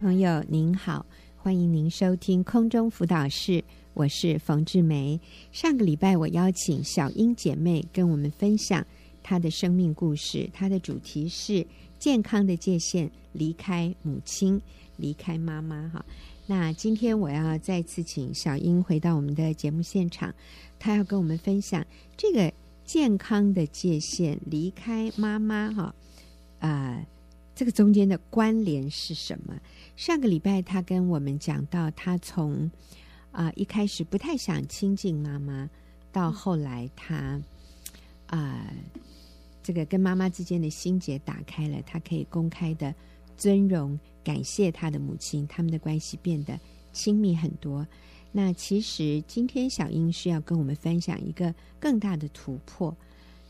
朋友您好，欢迎您收听空中辅导室，我是冯志梅。上个礼拜我邀请小英姐妹跟我们分享她的生命故事，她的主题是健康的界限，离开母亲，离开妈妈。哈，那今天我要再次请小英回到我们的节目现场，她要跟我们分享这个健康的界限，离开妈妈。哈，啊。这个中间的关联是什么？上个礼拜他跟我们讲到，他从啊、一开始不太想亲近妈妈，到后来他啊、这个跟妈妈之间的心结打开了，他可以公开的尊荣、感谢他的母亲，他们的关系变得亲密很多。那其实今天小英是要跟我们分享一个更大的突破。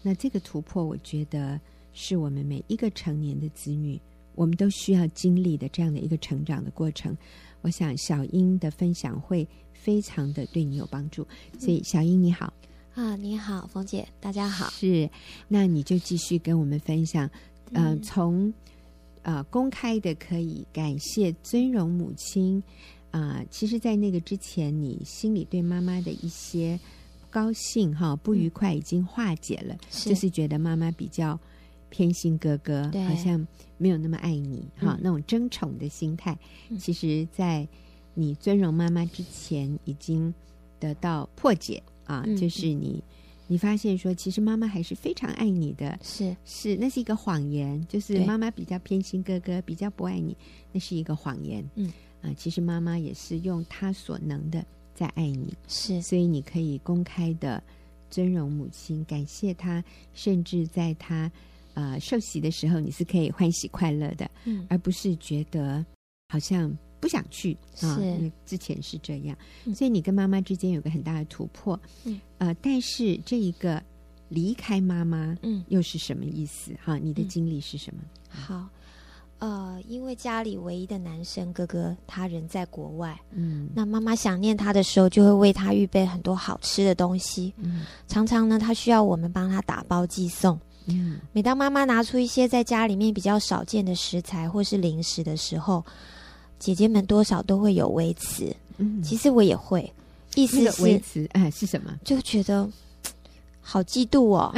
那这个突破，我觉得。是我们每一个成年的子女，我们都需要经历的这样的一个成长的过程。我想小英的分享会非常的对你有帮助，所以小英你好啊，你好，冯姐，大家好。是，那你就继续跟我们分享，嗯、呃，从呃公开的可以感谢尊荣母亲啊、呃，其实，在那个之前，你心里对妈妈的一些高兴哈不愉快已经化解了，是就是觉得妈妈比较。偏心哥哥，好像没有那么爱你哈，嗯、那种争宠的心态，嗯、其实，在你尊荣妈妈之前已经得到破解啊，嗯、就是你，你发现说，其实妈妈还是非常爱你的，是。是，那是一个谎言，就是妈妈比较偏心哥哥，比较不爱你，那是一个谎言，嗯。啊，其实妈妈也是用她所能的在爱你，是，所以你可以公开的尊荣母亲，感谢她，甚至在她。呃，受洗的时候你是可以欢喜快乐的，嗯，而不是觉得好像不想去啊。是。之前是这样，嗯、所以你跟妈妈之间有个很大的突破，嗯，呃，但是这一个离开妈妈，嗯，又是什么意思？哈、嗯，你的经历是什么？好，呃，因为家里唯一的男生哥哥他人在国外，嗯，那妈妈想念他的时候，就会为他预备很多好吃的东西，嗯，常常呢，他需要我们帮他打包寄送。嗯，每当妈妈拿出一些在家里面比较少见的食材或是零食的时候，姐姐们多少都会有微词。嗯，其实我也会，意思是微词，哎，是什么？就觉得好嫉妒哦，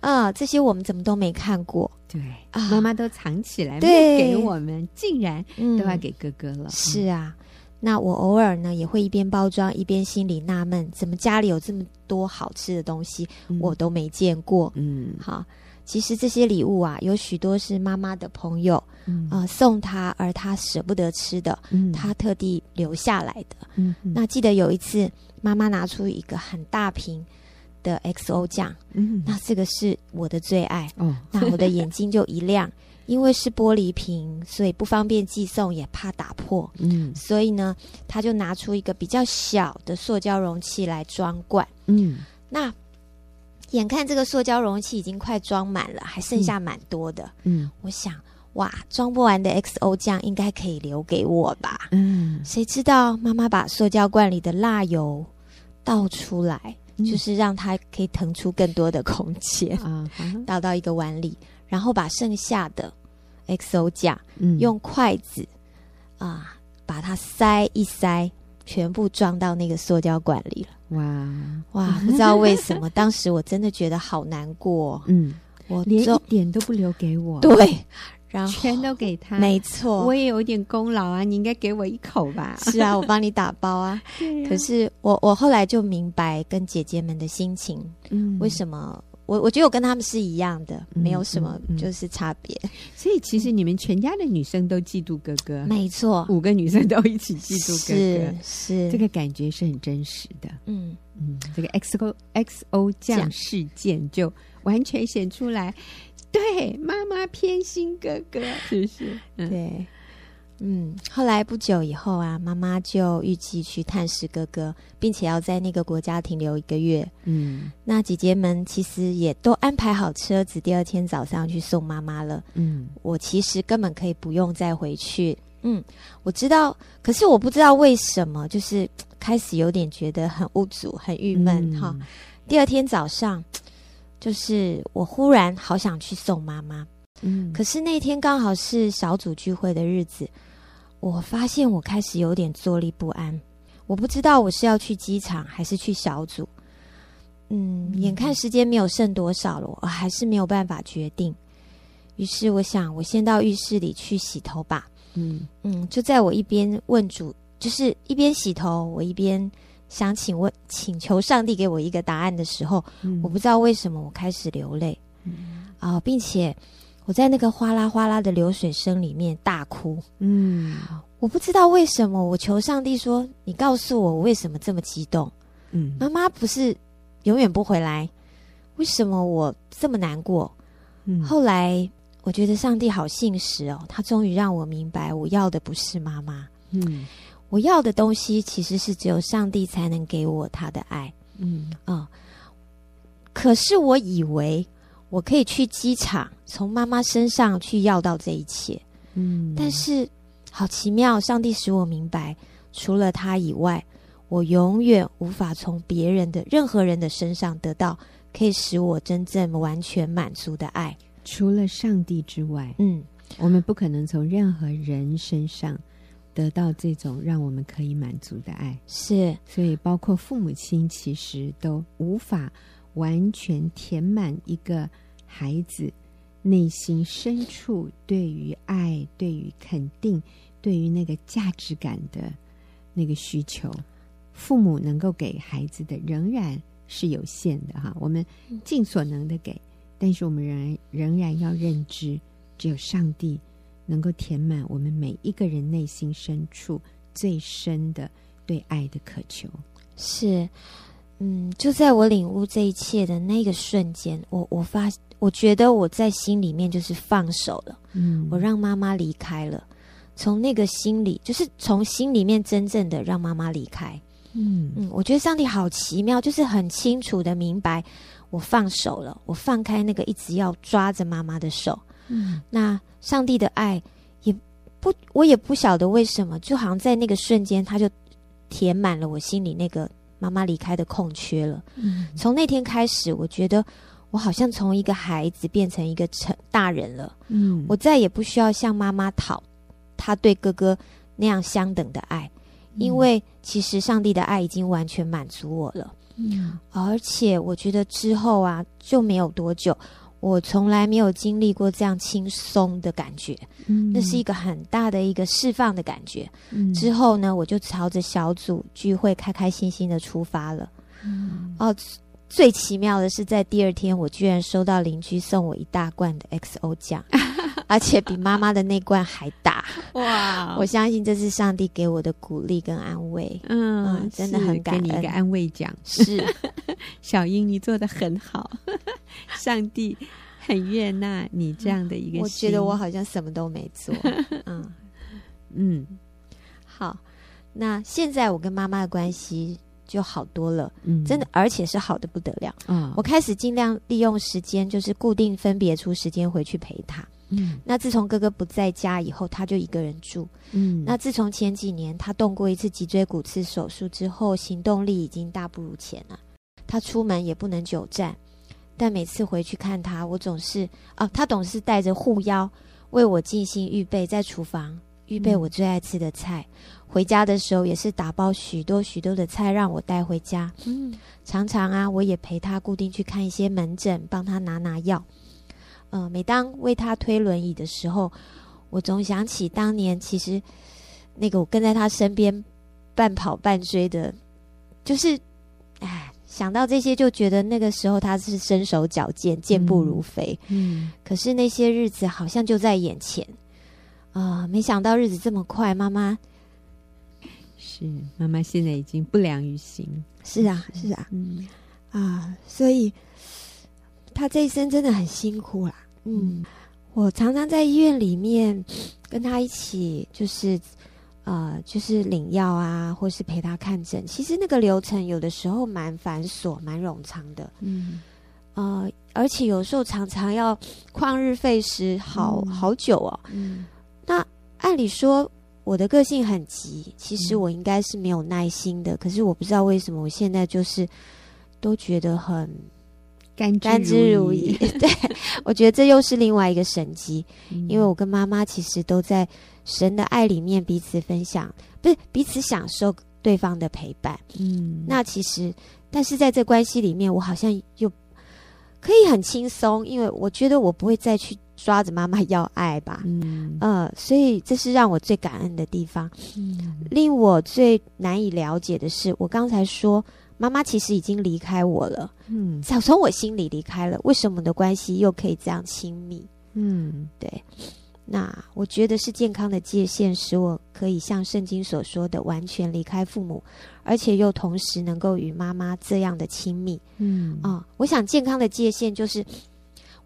啊，这些我们怎么都没看过？对，啊，妈妈都藏起来，对，没给我们，竟然都要给哥哥了。嗯，是啊，那我偶尔呢也会一边包装一边心里纳闷，怎么家里有这么多好吃的东西，我都没见过？嗯，好。其实这些礼物啊，有许多是妈妈的朋友，嗯、呃，送她，而她舍不得吃的，嗯、她特地留下来的。嗯嗯、那记得有一次，妈妈拿出一个很大瓶的 XO 酱，嗯、那这个是我的最爱。哦、那我的眼睛就一亮，因为是玻璃瓶，所以不方便寄送，也怕打破。嗯，所以呢，她就拿出一个比较小的塑胶容器来装罐。嗯，那。眼看这个塑胶容器已经快装满了，还剩下蛮多的。嗯，我想，哇，装不完的 XO 酱应该可以留给我吧？嗯，谁知道妈妈把塑胶罐里的蜡油倒出来，嗯、就是让它可以腾出更多的空间啊，倒到一个碗里，然后把剩下的 XO 酱，嗯、用筷子啊把它塞一塞，全部装到那个塑胶管里了。哇哇！不知道为什么，当时我真的觉得好难过。嗯，我连一点都不留给我。对，然后全都给他。没错，我也有一点功劳啊，你应该给我一口吧？是啊，我帮你打包啊。啊可是我我后来就明白跟姐姐们的心情，嗯，为什么？我我觉得我跟他们是一样的，没有什么就是差别。所以其实你们全家的女生都嫉妒哥哥，没错，五个女生都一起嫉妒哥哥，是，是这个感觉是很真实的。嗯嗯，这个 XO XO 酱事件就完全显出来，对，妈妈偏心哥哥，是不是？嗯、对。嗯，后来不久以后啊，妈妈就预计去探视哥哥，并且要在那个国家停留一个月。嗯，那姐姐们其实也都安排好车子，第二天早上去送妈妈了。嗯，我其实根本可以不用再回去。嗯，我知道，可是我不知道为什么，就是开始有点觉得很无助、很郁闷。哈、嗯，第二天早上，就是我忽然好想去送妈妈。嗯，可是那天刚好是小组聚会的日子。我发现我开始有点坐立不安，我不知道我是要去机场还是去小组。嗯，眼看时间没有剩多少了，我还是没有办法决定。于是我想，我先到浴室里去洗头吧。嗯嗯，就在我一边问主，就是一边洗头，我一边想请问、请求上帝给我一个答案的时候，嗯、我不知道为什么我开始流泪啊、呃，并且我在那个哗啦哗啦的流水声里面大哭。嗯，我不知道为什么，我求上帝说：“你告诉我，我为什么这么激动？”嗯，妈妈不是永远不回来，为什么我这么难过？嗯，后来。我觉得上帝好信实哦，他终于让我明白，我要的不是妈妈，嗯，我要的东西其实是只有上帝才能给我他的爱，嗯啊、哦。可是我以为我可以去机场，从妈妈身上去要到这一切，嗯，但是好奇妙，上帝使我明白，除了他以外，我永远无法从别人的任何人的身上得到可以使我真正完全满足的爱。除了上帝之外，嗯，我们不可能从任何人身上得到这种让我们可以满足的爱。是，所以包括父母亲，其实都无法完全填满一个孩子内心深处对于爱、对于肯定、对于那个价值感的那个需求。父母能够给孩子的仍然是有限的，哈，我们尽所能的给。但是我们仍然仍然要认知，只有上帝能够填满我们每一个人内心深处最深的对爱的渴求。是，嗯，就在我领悟这一切的那个瞬间，我我发，我觉得我在心里面就是放手了。嗯，我让妈妈离开了，从那个心里，就是从心里面真正的让妈妈离开。嗯嗯，我觉得上帝好奇妙，就是很清楚的明白。我放手了，我放开那个一直要抓着妈妈的手。嗯，那上帝的爱也不，我也不晓得为什么，就好像在那个瞬间，他就填满了我心里那个妈妈离开的空缺了。嗯，从那天开始，我觉得我好像从一个孩子变成一个成大人了。嗯，我再也不需要向妈妈讨他对哥哥那样相等的爱，因为其实上帝的爱已经完全满足我了。嗯，而且我觉得之后啊，就没有多久，我从来没有经历过这样轻松的感觉。嗯，那是一个很大的一个释放的感觉。嗯，之后呢，我就朝着小组聚会开开心心的出发了。嗯，哦。最奇妙的是，在第二天，我居然收到邻居送我一大罐的 XO 酱，而且比妈妈的那罐还大。哇！我相信这是上帝给我的鼓励跟安慰。嗯，嗯，真的很感恩。给你一个安慰奖。是，小英，你做的很好。上帝很悦纳你这样的一个心。我觉得我好像什么都没做。嗯嗯，好。那现在我跟妈妈的关系。就好多了，嗯，真的，而且是好的不得了。嗯，我开始尽量利用时间，就是固定分别出时间回去陪他。嗯，那自从哥哥不在家以后，他就一个人住。嗯，那自从前几年他动过一次脊椎骨刺手术之后，行动力已经大不如前了。他出门也不能久站，但每次回去看他，我总是啊，他总是带着护腰为我精心预备，在厨房预备我最爱吃的菜。嗯回家的时候也是打包许多许多的菜让我带回家。嗯，常常啊，我也陪他固定去看一些门诊，帮他拿拿药。呃，每当为他推轮椅的时候，我总想起当年其实那个我跟在他身边半跑半追的，就是哎，想到这些就觉得那个时候他是身手矫健，健步如飞。嗯，可是那些日子好像就在眼前啊，呃，没想到日子这么快，妈妈。是妈妈现在已经不良于行。是啊，是啊，嗯啊，所以他这一生真的很辛苦啦。嗯，我常常在医院里面跟他一起，就是呃，就是领药啊，或是陪他看诊。其实那个流程有的时候蛮繁琐、蛮冗长的。嗯，呃，而且有时候常常要旷日费时好，好、嗯、好久哦。嗯，那按理说。我的个性很急，其实我应该是没有耐心的。嗯、可是我不知道为什么，我现在就是都觉得很甘甘之如饴。对，我觉得这又是另外一个神机，嗯、因为我跟妈妈其实都在神的爱里面彼此分享，不是彼此享受对方的陪伴。嗯，那其实，但是在这关系里面，我好像又可以很轻松，因为我觉得我不会再去抓着妈妈要爱吧。嗯，呃，所以这是让我最感恩的地方。嗯，令我最难以了解的是，我刚才说。妈妈其实已经离开我了，嗯，早从我心里离开了。为什么的关系又可以这样亲密？嗯，对。那我觉得是健康的界限，使我可以像圣经所说的，完全离开父母，而且又同时能够与妈妈这样的亲密。嗯啊，我想健康的界限就是。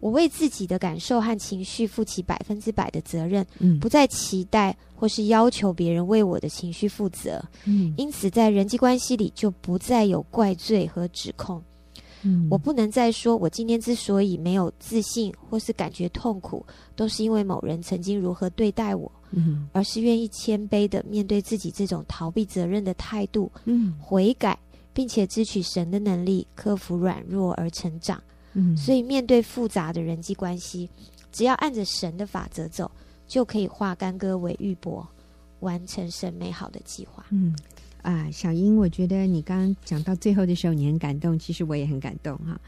我为自己的感受和情绪负起百分之百的责任，嗯，不再期待或是要求别人为我的情绪负责，嗯，因此在人际关系里就不再有怪罪和指控，嗯，我不能再说我今天之所以没有自信或是感觉痛苦，都是因为某人曾经如何对待我，嗯，而是愿意谦卑的面对自己这种逃避责任的态度，嗯，悔改，并且支取神的能力，克服软弱而成长。嗯，所以面对复杂的人际关系，只要按着神的法则走，就可以化干戈为玉帛，完成神美好的计划。嗯，啊，小英，我觉得你刚刚讲到最后的时候，你很感动，其实我也很感动哈。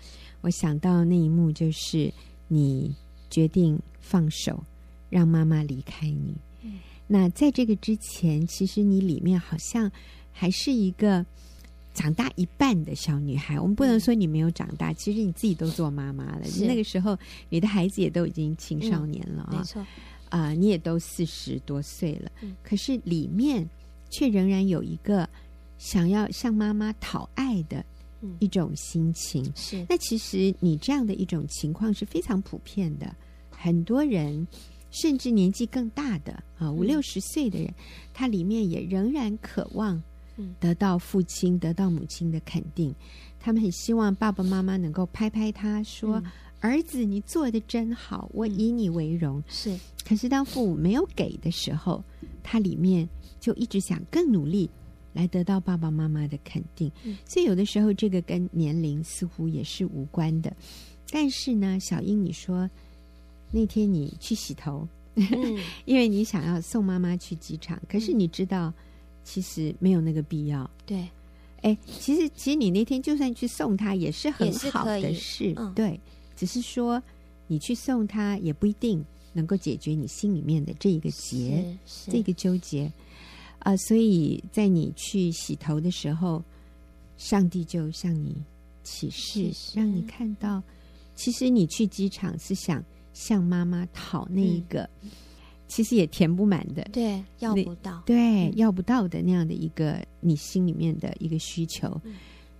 我想到那一幕，就是你决定放手，让妈妈离开你。嗯，那在这个之前，其实你里面好像还是一个。长大一半的小女孩，我们不能说你没有长大，嗯、其实你自己都做妈妈了。是那个时候，你的孩子也都已经青少年了啊、嗯，没错。啊、呃，你也都四十多岁了，嗯、可是里面却仍然有一个想要向妈妈讨爱的一种心情。是、嗯，那其实你这样的一种情况是非常普遍的，很多人甚至年纪更大的啊，五六十岁的人，嗯、他里面也仍然渴望。得到父亲、得到母亲的肯定，他们很希望爸爸妈妈能够拍拍他说：“嗯、儿子，你做的真好，我以你为荣。嗯”是。可是当父母没有给的时候，他里面就一直想更努力来得到爸爸妈妈的肯定。嗯、所以有的时候这个跟年龄似乎也是无关的。但是呢，小英，你说那天你去洗头，嗯、因为你想要送妈妈去机场，可是你知道。嗯其实没有那个必要。对，哎，其实其实你那天就算去送他也是很好的事。嗯、对，只是说你去送他也不一定能够解决你心里面的这一个结，这个纠结啊、呃。所以在你去洗头的时候，上帝就向你启示，让你看到，其实你去机场是想向妈妈讨那一个。嗯其实也填不满的，对，要不到，对，嗯、要不到的那样的一个你心里面的一个需求，嗯、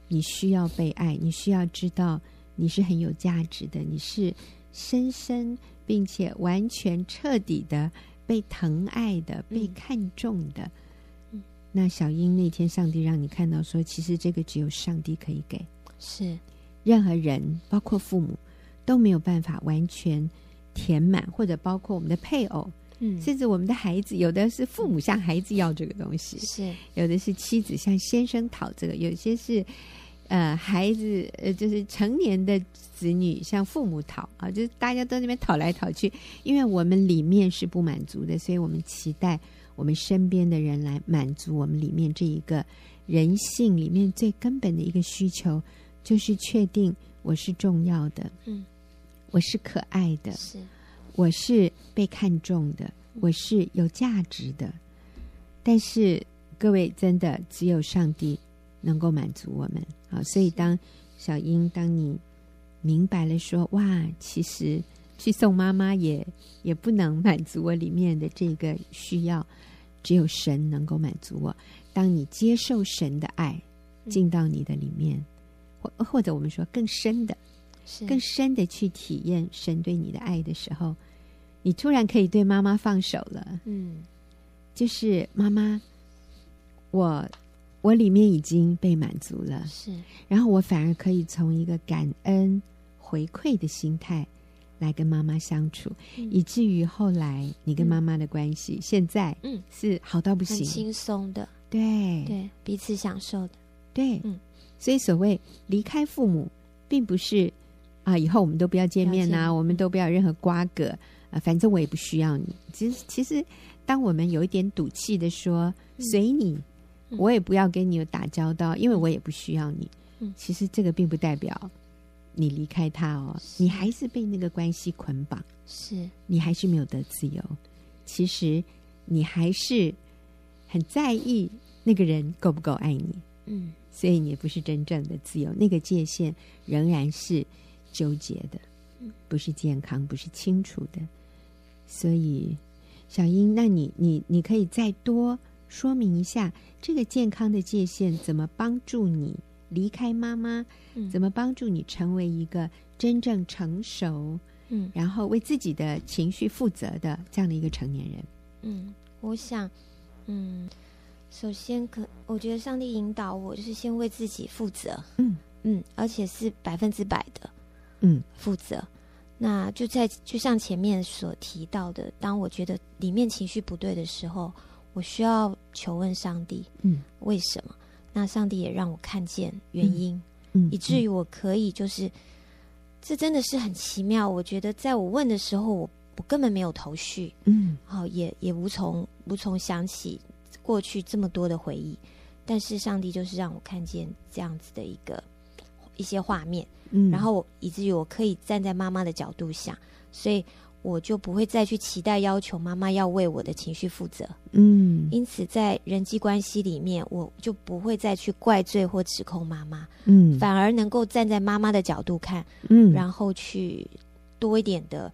你需要被爱，你需要知道你是很有价值的，你是深深并且完全彻底的被疼爱的、被看重的。嗯、那小英那天，上帝让你看到说，其实这个只有上帝可以给，是。任何人，包括父母都没有办法完全填满，或者包括我们的配偶。嗯，甚至我们的孩子，有的是父母向孩子要这个东西，是。有的是妻子向先生讨这个，有些是呃孩子呃就是成年的子女向父母讨啊，就是大家都在那边讨来讨去，因为我们里面是不满足的，所以我们期待我们身边的人来满足我们里面这一个人性里面最根本的一个需求，就是确定我是重要的，嗯，我是可爱的，是。我是被看重的，我是有价值的，但是各位真的只有上帝能够满足我们啊！所以当小英，当你明白了说，哇，其实去送妈妈也也不能满足我里面的这个需要，只有神能够满足我。当你接受神的爱进到你的里面，或或者我们说更深的。是。更深的去体验神对你的爱的时候，你突然可以对妈妈放手了。嗯，就是妈妈，我我里面已经被满足了。是，然后我反而可以从一个感恩回馈的心态来跟妈妈相处，嗯、以至于后来你跟妈妈的关系、嗯、现在嗯。是好到不行，轻松的，对。对，彼此享受的，对，嗯，所以所谓离开父母，并不是。啊，以后我们都不要见面呐、啊，我们都不要任何瓜葛啊，反正我也不需要你。其实，其实，当我们有一点赌气的说随你，我也不要跟你有打交道，因为我也不需要你。其实这个并不代表你离开他哦，你还是被那个关系捆绑，是。你还是没有得自由。其实你还是很在意那个人够不够爱你，嗯，所以你不是真正的自由，那个界限仍然是纠结的，不是健康，不是清楚的。所以，小英，那你你你可以再多说明一下这个健康的界限怎么帮助你离开妈妈，怎么帮助你成为一个真正成熟，嗯，然后为自己的情绪负责的这样的一个成年人。嗯，我想，嗯，首先可我觉得上帝引导我，就是先为自己负责，嗯。嗯，而且是百分之百的，嗯，负责。那就在就像前面所提到的，当我觉得里面情绪不对的时候，我需要求问上帝，嗯，为什么？那上帝也让我看见原因，嗯，以至于我可以就是，这真的是很奇妙。我觉得在我问的时候，我我根本没有头绪，嗯，好，也也无从无从想起过去这么多的回忆，但是上帝就是让我看见这样子的一个一些画面，嗯，然后我以至于我可以站在妈妈的角度想，所以。我就不会再去期待要求妈妈要为我的情绪负责，嗯，因此在人际关系里面，我就不会再去怪罪或指控妈妈，嗯，反而能够站在妈妈的角度看，嗯，然后去多一点的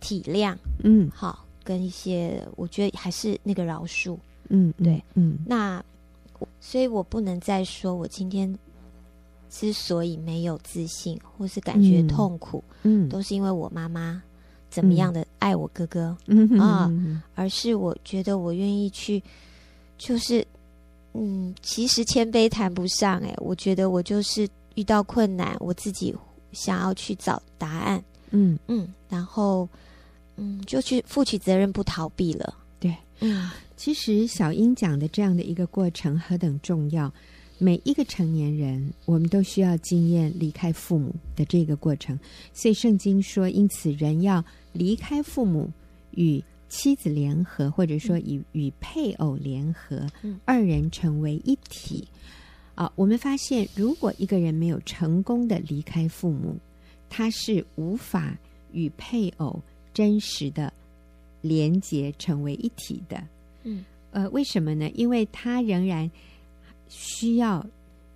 体谅，嗯，好，跟一些我觉得还是那个饶恕，嗯，对，嗯，那所以我不能再说我今天之所以没有自信或是感觉痛苦，嗯，都是因为我妈妈。怎么样的爱我哥哥、嗯、啊？而是我觉得我愿意去，就是嗯，其实谦卑谈不上哎，我觉得我就是遇到困难，我自己想要去找答案，嗯嗯，然后嗯，就去负起责任，不逃避了。对，嗯，其实小英讲的这样的一个过程何等重要。每一个成年人，我们都需要经验离开父母的这个过程。所以圣经说，因此人要离开父母，与妻子联合，或者说与与配偶联合，二人成为一体。啊，我们发现，如果一个人没有成功的离开父母，他是无法与配偶真实的连结成为一体的。嗯，呃，为什么呢？因为他仍然。需要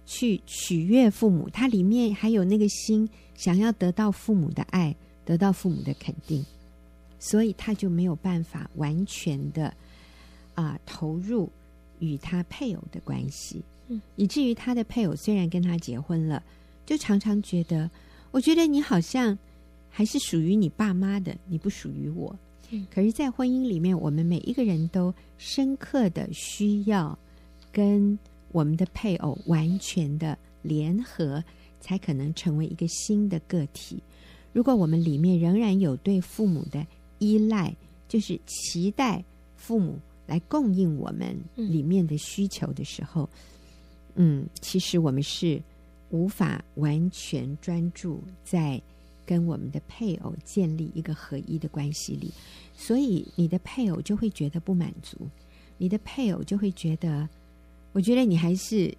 去取悦父母，他里面还有那个心，想要得到父母的爱，得到父母的肯定，所以他就没有办法完全的啊、呃、投入与他配偶的关系，嗯，以至于他的配偶虽然跟他结婚了，就常常觉得，我觉得你好像还是属于你爸妈的，你不属于我，嗯，可是，在婚姻里面，我们每一个人都深刻的需要跟。我们的配偶完全的联合，才可能成为一个新的个体。如果我们里面仍然有对父母的依赖，就是期待父母来供应我们里面的需求的时候，嗯，嗯，其实我们是无法完全专注在跟我们的配偶建立一个合一的关系里，所以你的配偶就会觉得不满足，你的配偶就会觉得。我觉得你还是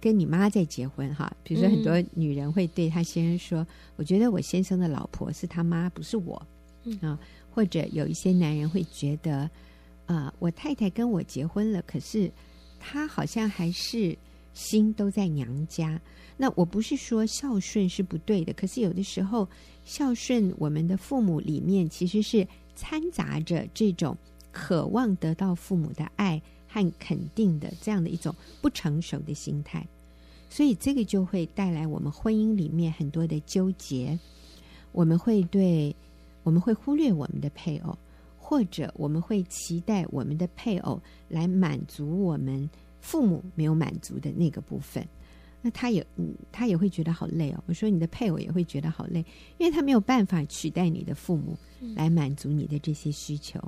跟你妈在结婚哈。比如说，很多女人会对她先生说：“嗯、我觉得我先生的老婆是他妈，不是我。”啊，或者有一些男人会觉得：“啊、呃，我太太跟我结婚了，可是她好像还是心都在娘家。”那我不是说孝顺是不对的，可是有的时候孝顺我们的父母里面，其实是掺杂着这种渴望得到父母的爱。和肯定的这样的一种不成熟的心态，所以这个就会带来我们婚姻里面很多的纠结。我们会对，我们会忽略我们的配偶，或者我们会期待我们的配偶来满足我们父母没有满足的那个部分。那他也，嗯，他也会觉得好累哦。我说你的配偶也会觉得好累，因为他没有办法取代你的父母来满足你的这些需求。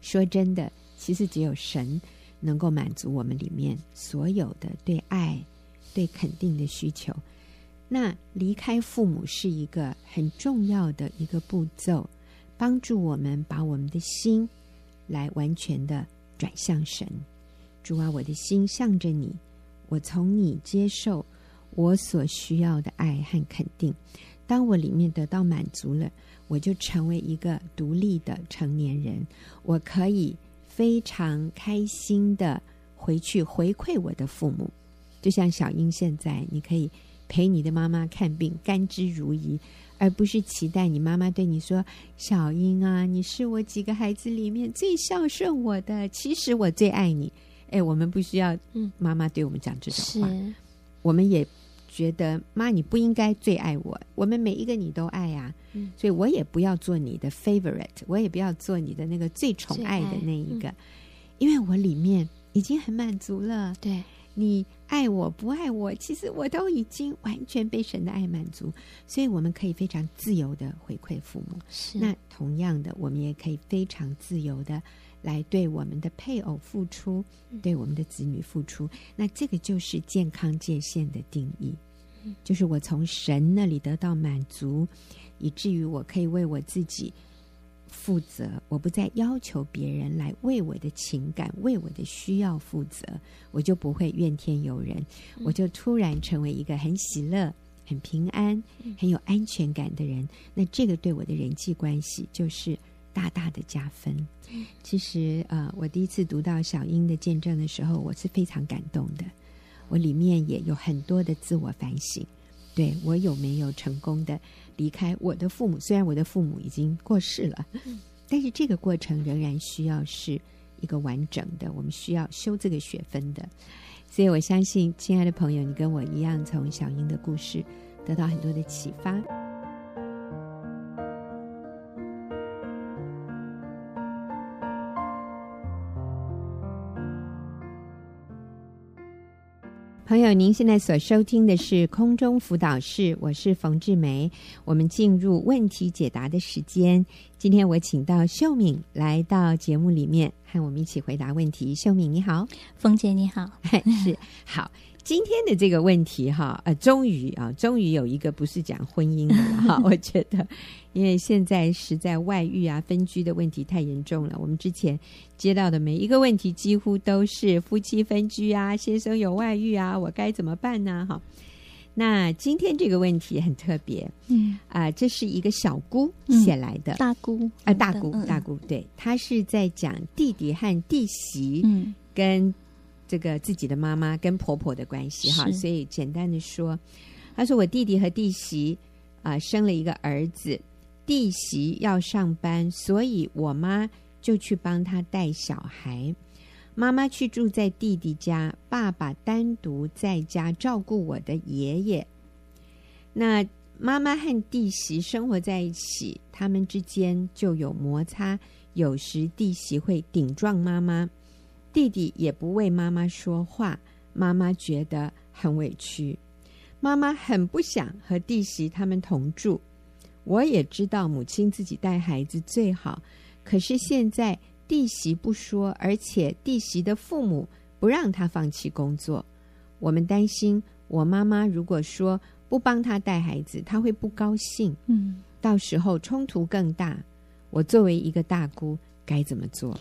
说真的。其实只有神能够满足我们里面所有的对爱、对肯定的需求。那离开父母是一个很重要的一个步骤，帮助我们把我们的心来完全的转向神。主啊，我的心向着你，我从你接受我所需要的爱和肯定。当我里面得到满足了，我就成为一个独立的成年人，我可以非常开心的回去回馈我的父母。就像小英现在，你可以。陪你的妈妈看病，甘之如饴，而不是期待你妈妈对你说：“小英啊，你是我几个孩子里面最孝顺我的，其实我最爱你。”哎，我们不需要妈妈对我们讲这种话，嗯、我们也觉得妈，你不应该最爱我。我们每一个你都爱啊，嗯、所以我也不要做你的 favorite，我也不要做你的那个最宠爱的那一个，嗯、因为我里面已经很满足了。对。你爱我不爱我，其实我都已经完全被神的爱满足，所以我们可以非常自由的回馈父母。是，那同样的，我们也可以非常自由的来对我们的配偶付出，对我们的子女付出。那这个就是健康界限的定义，就是我从神那里得到满足，以至于我可以为我自己。负责，我不再要求别人来为我的情感、为我的需要负责，我就不会怨天尤人，嗯、我就突然成为一个很喜乐、很平安、很有安全感的人。那这个对我的人际关系就是大大的加分。嗯、其实，呃，我第一次读到小英的见证的时候，我是非常感动的。我里面也有很多的自我反省，对我有没有成功的。离开我的父母，虽然我的父母已经过世了，但是这个过程仍然需要是一个完整的，我们需要修这个学分的。所以我相信，亲爱的朋友，你跟我一样，从小英的故事得到很多的启发。朋友，您现在所收听的是空中辅导室，我是冯志梅。我们进入问题解答的时间。今天我请到秀敏来到节目里面，和我们一起回答问题。秀敏你好，冯姐你好，是好。今天的这个问题哈，呃，终于啊，终于有一个不是讲婚姻的了哈。我觉得，因为现在实在外遇啊、分居的问题太严重了。我们之前接到的每一个问题，几乎都是夫妻分居啊，先生有外遇啊，我该怎么办呢？哈，那今天这个问题很特别，嗯啊、呃，这是一个小姑写来的，嗯、大姑啊、呃，大姑，大姑，对，她是在讲弟弟和弟媳，嗯，跟。这个自己的妈妈跟婆婆的关系哈，所以简单的说，他说我弟弟和弟媳啊、呃、生了一个儿子，弟媳要上班，所以我妈就去帮他带小孩。妈妈去住在弟弟家，爸爸单独在家照顾我的爷爷。那妈妈和弟媳生活在一起，他们之间就有摩擦，有时弟媳会顶撞妈妈。弟弟也不为妈妈说话，妈妈觉得很委屈。妈妈很不想和弟媳他们同住。我也知道母亲自己带孩子最好，可是现在弟媳不说，而且弟媳的父母不让她放弃工作。我们担心，我妈妈如果说不帮她带孩子，她会不高兴。嗯，到时候冲突更大。我作为一个大姑，该怎么做？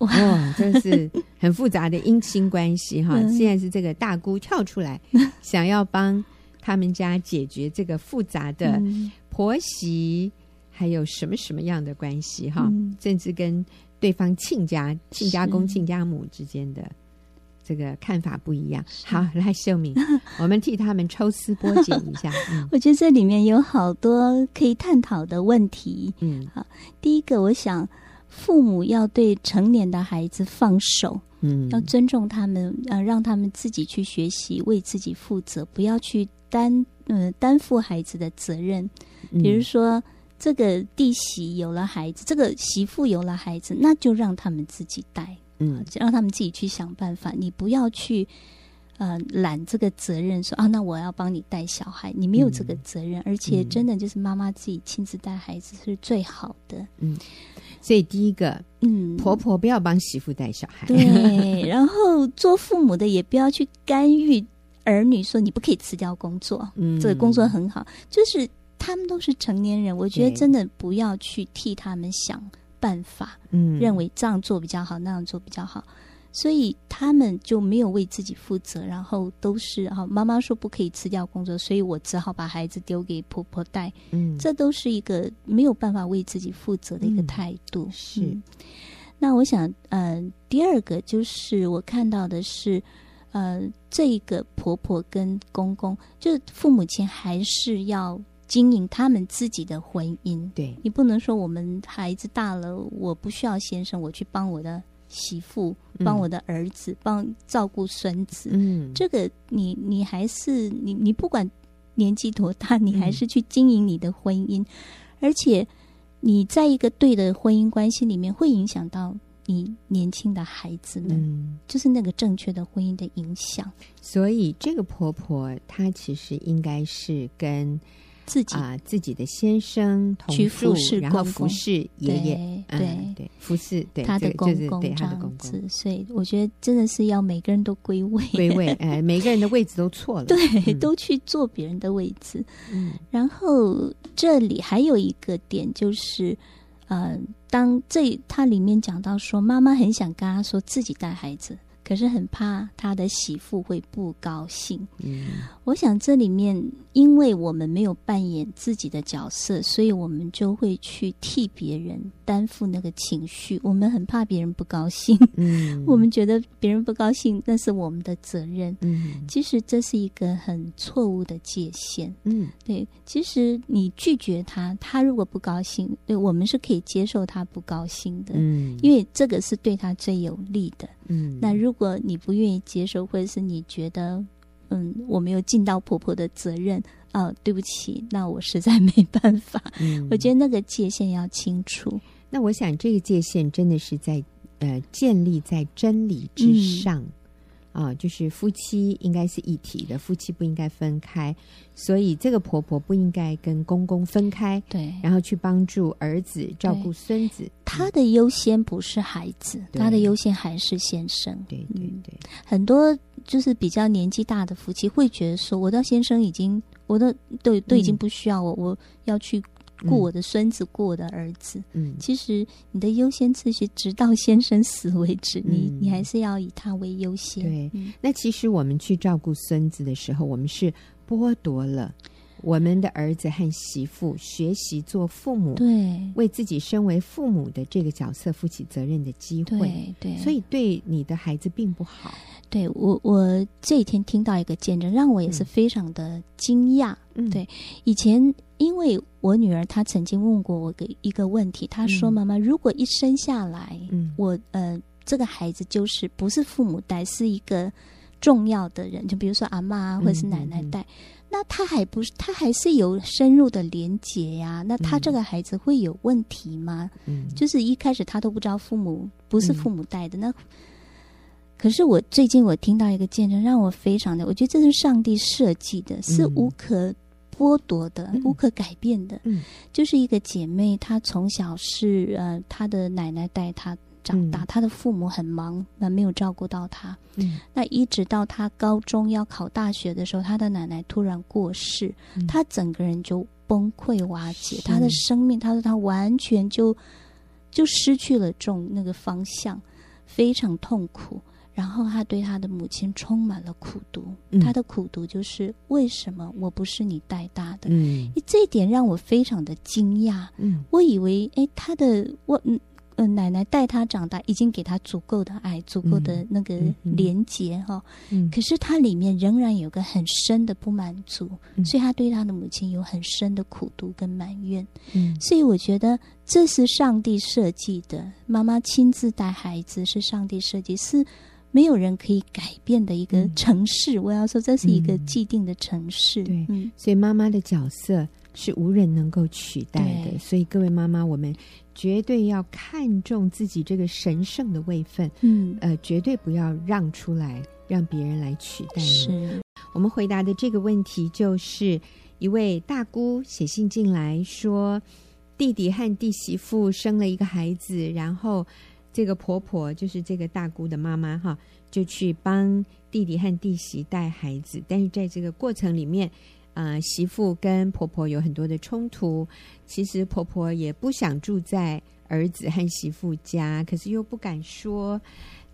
哇、哦，真是很复杂的姻亲关系哈！现在是这个大姑跳出来，想要帮他们家解决这个复杂的婆媳，还有什么什么样的关系哈？甚至跟对方亲家、亲家公、亲家母之间的这个看法不一样。好，来秀敏，我们替他们抽丝剥茧一下。嗯、我觉得这里面有好多可以探讨的问题。嗯，好，第一个，我想。父母要对成年的孩子放手，嗯，要尊重他们，呃，让他们自己去学习，为自己负责，不要去担，呃，担负孩子的责任。比如说，嗯、这个弟媳有了孩子，这个媳妇有了孩子，那就让他们自己带，嗯，让他们自己去想办法。你不要去，呃，揽这个责任，说啊，那我要帮你带小孩，你没有这个责任，嗯、而且真的就是妈妈自己亲自带孩子是最好的，嗯。所以第一个，嗯，婆婆不要帮媳妇带小孩，对，然后做父母的也不要去干预儿女说你不可以辞掉工作，嗯，这个工作很好，就是他们都是成年人，我觉得真的不要去替他们想办法，嗯，认为这样做比较好，那样做比较好。所以他们就没有为自己负责，然后都是哈，妈妈说不可以辞掉工作，所以我只好把孩子丢给婆婆带。嗯，这都是一个没有办法为自己负责的一个态度。嗯、是、嗯。那我想，呃，第二个就是我看到的是，呃，这一个婆婆跟公公，就是父母亲还是要经营他们自己的婚姻。对，你不能说我们孩子大了，我不需要先生，我去帮我的。媳妇帮我的儿子帮照顾孙子，嗯，这个你你还是你你不管年纪多大，你还是去经营你的婚姻，嗯，而且你在一个对的婚姻关系里面，会影响到你年轻的孩子们，嗯，就是那个正确的婚姻的影响。所以这个婆婆她其实应该是跟。自己啊，自己的先生同去，服侍公公，然后服侍爷爷，对对、嗯、对，服侍对他的公公，对他的公公。所以我觉得真的是要每个人都归位，归位，哎，每个人的位置都错了，对，嗯、都去坐别人的位置。嗯，然后这里还有一个点就是，呃，当这它里面讲到说，妈妈很想跟他说自己带孩子。可是很怕他的媳妇会不高兴。嗯，我想这里面，因为我们没有扮演自己的角色，所以我们就会去替别人担负那个情绪。我们很怕别人不高兴。嗯，我们觉得别人不高兴，那是我们的责任。嗯，其实这是一个很错误的界限。嗯，对，其实你拒绝他，他如果不高兴，对，我们是可以接受他不高兴的。嗯，因为这个是对他最有利的。嗯，那如果你不愿意接受，或者是你觉得，嗯，我没有尽到婆婆的责任啊，呃，对不起，那我实在没办法。嗯，我觉得那个界限要清楚。那我想这个界限真的是在呃建立在真理之上。嗯啊，就是夫妻应该是一体的，夫妻不应该分开，所以这个婆婆不应该跟公公分开，对，然后去帮助儿子照顾孙子。她的优先不是孩子，她的优先还是先生。对对对，很多就是比较年纪大的夫妻会觉得说，我的先生已经，我的都都已经不需要我，我要去。顾我的孙子，顾我的儿子。嗯，其实你的优先次序，直到先生死为止，嗯、你你还是要以他为优先。对，嗯、那其实我们去照顾孙子的时候，我们是剥夺了 我们的儿子和媳妇学习做父母，对，为自己身为父母的这个角色负起责任的机会。对，对，所以对你的孩子并不好。对我，我这几天听到一个见证，让我也是非常的惊讶。嗯，对，以前因为我女儿她曾经问过我个一个问题，她说：“妈妈，如果一生下来，嗯，我呃这个孩子就是不是父母带，是一个重要的人，就比如说阿妈啊，或者是奶奶带，那他还不是他还是有深入的连结呀？那他这个孩子会有问题吗？嗯，就是一开始他都不知道父母不是父母带的，嗯、那。”可是我最近我听到一个见证，让我非常的，我觉得这是上帝设计的，是无可剥夺的、嗯、无可改变的。嗯，就是一个姐妹，她从小是呃，她的奶奶带她长大，嗯、她的父母很忙，那没有照顾到她。嗯，那一直到她高中要考大学的时候，她的奶奶突然过世，嗯、她整个人就崩溃瓦解，是她的生命，她说她完全就就失去了这种那个方向，非常痛苦。然后他对他的母亲充满了苦读，嗯、他的苦读就是为什么我不是你带大的？嗯，这一点让我非常的惊讶。嗯，我以为哎，他的我嗯嗯、呃、奶奶带他长大，已经给他足够的爱，足够的那个连结哈。嗯，嗯可是他里面仍然有个很深的不满足，嗯、所以他对他的母亲有很深的苦读跟埋怨。嗯，所以我觉得这是上帝设计的，妈妈亲自带孩子是上帝设计是。没有人可以改变的一个城市，嗯、我要说这是一个既定的城市。对，嗯、所以妈妈的角色是无人能够取代的。所以各位妈妈，我们绝对要看重自己这个神圣的位分。嗯，呃，绝对不要让出来，让别人来取代。是我们回答的这个问题，就是一位大姑写信进来说，弟弟和弟媳妇生了一个孩子，然后。这个婆婆就是这个大姑的妈妈哈，就去帮弟弟和弟媳带孩子，但是在这个过程里面，呃，媳妇跟婆婆有很多的冲突。其实婆婆也不想住在儿子和媳妇家，可是又不敢说。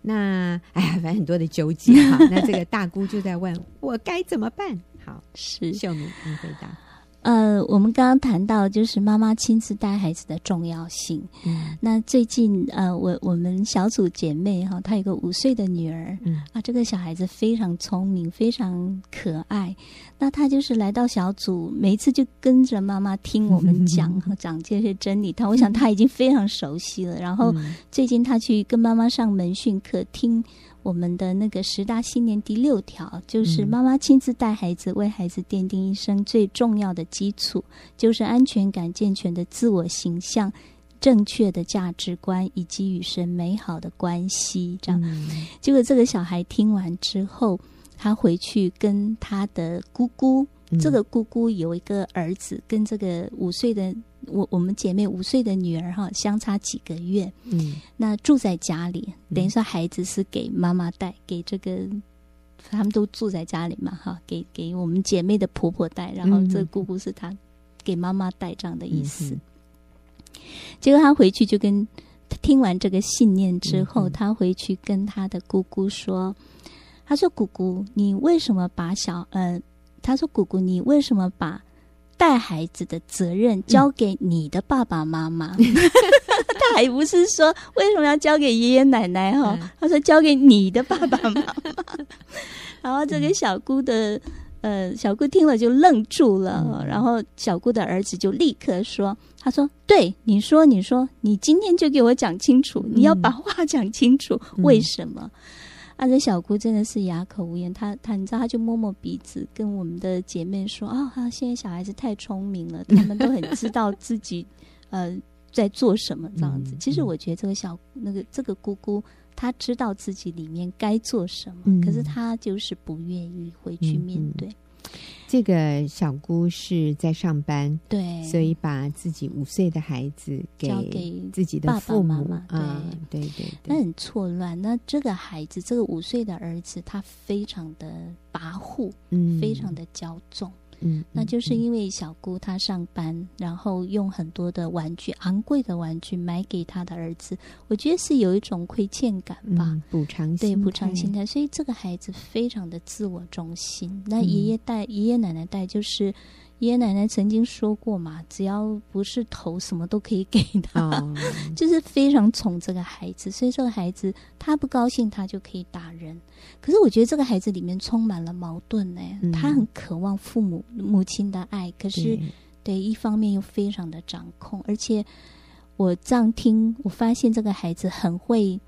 那哎呀，反正很多的纠结哈。那这个大姑就在问我该怎么办？好，是秀敏，你回答。呃，我们刚刚谈到就是妈妈亲自带孩子的重要性。嗯，那最近呃，我我们小组姐妹哈，她有个五岁的女儿，嗯啊，这个小孩子非常聪明，非常可爱。那她就是来到小组，每一次就跟着妈妈听我们讲和 讲这些真理。她我想她已经非常熟悉了。然后最近她去跟妈妈上门训课听。我们的那个十大信念第六条，就是妈妈亲自带孩子，为孩子奠定一生最重要的基础，就是安全感、健全的自我形象、正确的价值观以及与神美好的关系。这样，结果这个小孩听完之后，他回去跟他的姑姑，这个姑姑有一个儿子，跟这个五岁的。我我们姐妹五岁的女儿哈，相差几个月，嗯，那住在家里，等于说孩子是给妈妈带，给这个他们都住在家里嘛哈，给给我们姐妹的婆婆带，然后这个姑姑是她给妈妈带这样的意思。嗯、结果她回去就跟听完这个信念之后，她、嗯、回去跟她的姑姑说：“他说姑姑，你为什么把小呃，她说姑姑，你为什么把？”带孩子的责任交给你的爸爸妈妈，嗯、他还不是说为什么要交给爷爷奶奶哈？嗯、他说交给你的爸爸妈妈。然后这个小姑的呃小姑听了就愣住了，嗯、然后小姑的儿子就立刻说：“他说对，你说你说，你今天就给我讲清楚，你要把话讲清楚，嗯、为什么？”啊，这小姑真的是哑口无言。她她，你知道，她就摸摸鼻子，跟我们的姐妹说：“啊、哦，现在小孩子太聪明了，他们都很知道自己呃在做什么这样子。”其实我觉得这个小那个这个姑姑，她知道自己里面该做什么，嗯、可是她就是不愿意回去面对。这个小姑是在上班，对，所以把自己五岁的孩子给交给自己的父母啊，对对对，那很错乱。那这个孩子，这个五岁的儿子，他非常的跋扈，嗯，非常的骄纵。嗯，那就是因为小姑她上班，嗯、然后用很多的玩具，昂贵的玩具买给她的儿子，我觉得是有一种亏欠感吧，嗯、补偿对补偿心态，所以这个孩子非常的自我中心。那爷爷带、嗯、爷爷奶奶带就是。爷爷奶奶曾经说过嘛，只要不是头，什么都可以给他，哦、就是非常宠这个孩子。所以这个孩子他不高兴，他就可以打人。可是我觉得这个孩子里面充满了矛盾呢。嗯、他很渴望父母母亲的爱，可是对，对一方面又非常的掌控。而且我这样听，我发现这个孩子很会，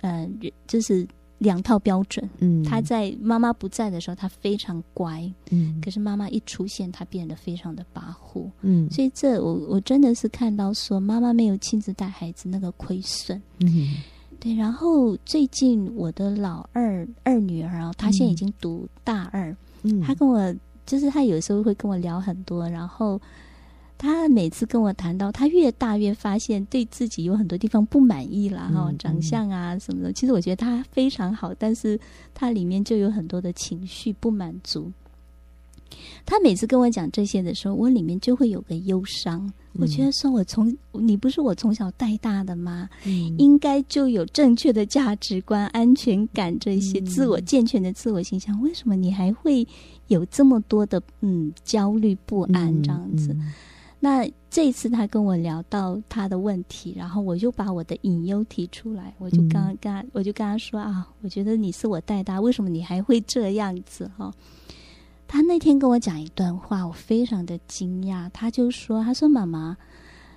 呃，就是。两套标准，嗯，他在妈妈不在的时候，他非常乖，嗯，可是妈妈一出现，他变得非常的跋扈，嗯，所以这我我真的是看到说妈妈没有亲自带孩子那个亏损，嗯，对。然后最近我的老二二女儿啊，她现在已经读大二，嗯，她跟我就是她有时候会跟我聊很多，然后。他每次跟我谈到，他越大越发现对自己有很多地方不满意了，哈、嗯，长相啊什么的。其实我觉得他非常好，但是他里面就有很多的情绪不满足。他每次跟我讲这些的时候，我里面就会有个忧伤。嗯、我觉得说，我从你不是我从小带大的吗？嗯、应该就有正确的价值观、安全感这些自我健全的自我形象。嗯、为什么你还会有这么多的嗯焦虑不安这样子？那这一次他跟我聊到他的问题，然后我就把我的隐忧提出来，我就刚刚、嗯、我就跟他说啊，我觉得你是我带大，为什么你还会这样子哈？他那天跟我讲一段话，我非常的惊讶。他就说，他说妈妈，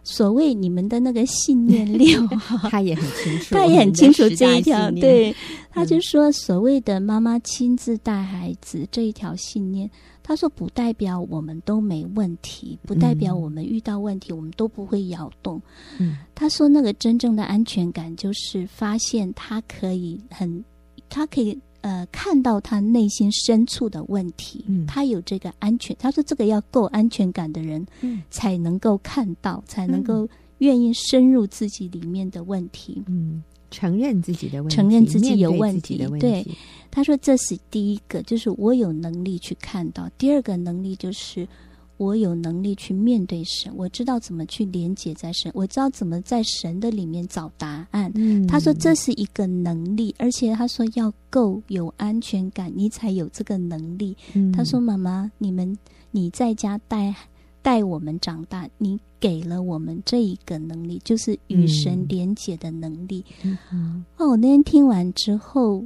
所谓你们的那个信念六，他也很清楚，他也很清楚这一条。对，他就说所谓的妈妈亲自带孩子这一条信念。他说：“不代表我们都没问题，不代表我们遇到问题、嗯、我们都不会摇动。嗯”他说：“那个真正的安全感，就是发现他可以很，他可以呃看到他内心深处的问题。嗯、他有这个安全。他说这个要够安全感的人，嗯、才能够看到，才能够愿意深入自己里面的问题。”嗯。承认自己的问题，承认自己有问题。问题对，他说这是第一个，就是我有能力去看到；第二个能力就是我有能力去面对神，我知道怎么去连接在神，我知道怎么在神的里面找答案。嗯，他说这是一个能力，而且他说要够有安全感，你才有这个能力。嗯，他说妈妈，你们你在家带。带我们长大，你给了我们这一个能力，就是与神连结的能力。哦，我那天听完之后，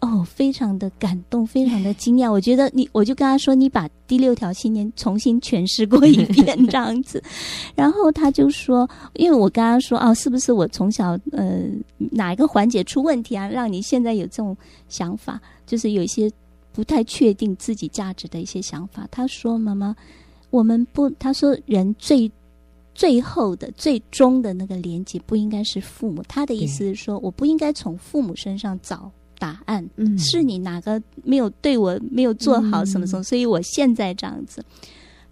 哦，非常的感动，非常的惊讶。我觉得你，我就跟他说，你把第六条信念重新诠释过一遍这样子。然后他就说，因为我跟他说，哦，是不是我从小呃哪一个环节出问题啊，让你现在有这种想法，就是有一些不太确定自己价值的一些想法。他说，妈妈。我们不，他说人最最后的、最终的那个连接不应该是父母。他的意思是说，我不应该从父母身上找答案。嗯，是你哪个没有对我没有做好什么什么，所以我现在这样子。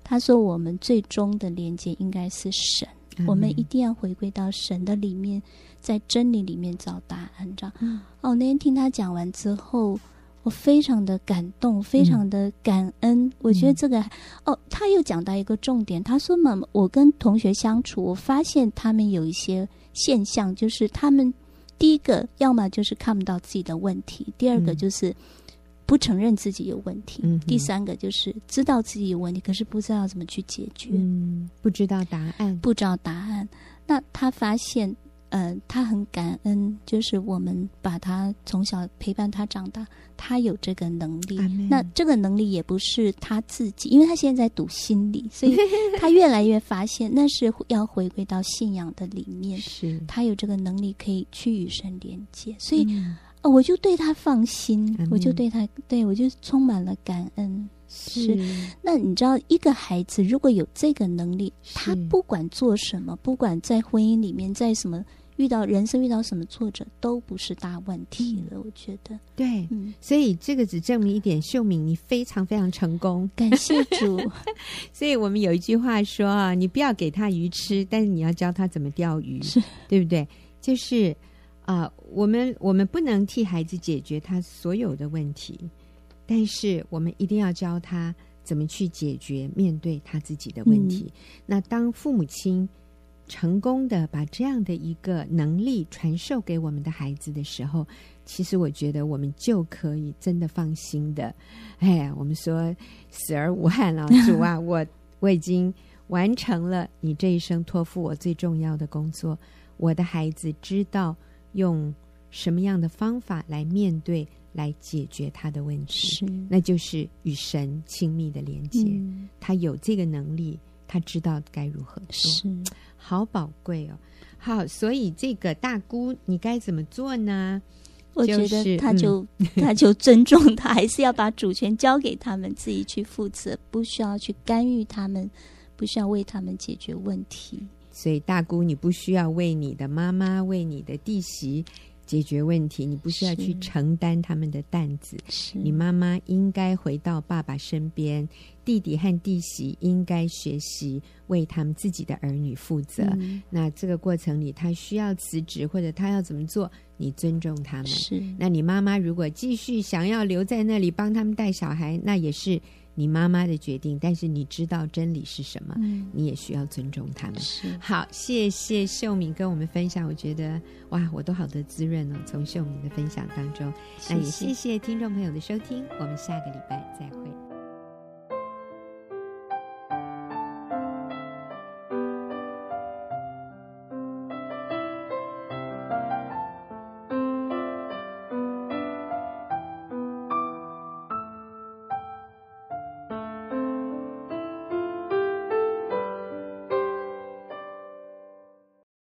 他说，我们最终的连接应该是神，我们一定要回归到神的里面，在真理里面找答案。这样。哦，那天听他讲完之后。我非常的感动，非常的感恩。嗯、我觉得这个哦，他又讲到一个重点。他说：“妈妈，我跟同学相处，我发现他们有一些现象，就是他们第一个要么就是看不到自己的问题，第二个就是不承认自己有问题，嗯、第三个就是知道自己有问题，可是不知道怎么去解决，嗯，不知道答案，不知道答案。那他发现。”呃，他很感恩，就是我们把他从小陪伴他长大，他有这个能力。那这个能力也不是他自己，因为他现在在读心理，所以 他越来越发现那是要回归到信仰的里面。是，他有这个能力可以去与神连接，所以、我就对他放心我就对他，对我就充满了感恩。是，那你知道，一个孩子如果有这个能力，他不管做什么，不管在婚姻里面，在什么。遇到人生遇到什么挫折都不是大问题了，我觉得。对，嗯，所以这个只证明一点，秀敏你非常非常成功，感谢主。所以我们有一句话说啊，你不要给他鱼吃，但是你要教他怎么钓鱼，是对不对？就是啊，呃，我们我们不能替孩子解决他所有的问题，但是我们一定要教他怎么去解决面对他自己的问题。嗯，那当父母亲。成功的把这样的一个能力传授给我们的孩子的时候，其实我觉得我们就可以真的放心的。哎呀，我们说死而无憾了，主啊，我我已经完成了你这一生托付我最重要的工作。我的孩子知道用什么样的方法来面对、来解决他的问题，是那就是与神亲密的连接。嗯、他有这个能力。他知道该如何做，是好宝贵哦。好，所以这个大姑，你该怎么做呢？我觉得他就、嗯、他就尊重他，还是要把主权交给他们自己去负责，不需要去干预他们，不需要为他们解决问题。所以大姑，你不需要为你的妈妈、为你的弟媳。解决问题，你不需要去承担他们的担子。是你妈妈应该回到爸爸身边，弟弟和弟媳应该学习为他们自己的儿女负责。嗯、那这个过程里，他需要辞职或者他要怎么做，你尊重他们。是，那你妈妈如果继续想要留在那里帮他们带小孩，那也是。你妈妈的决定，但是你知道真理是什么，嗯、你也需要尊重他们。是好，谢谢秀敏跟我们分享，我觉得哇，我都好得滋润哦，从秀敏的分享当中。谢谢。那也谢谢听众朋友的收听，我们下个礼拜再会。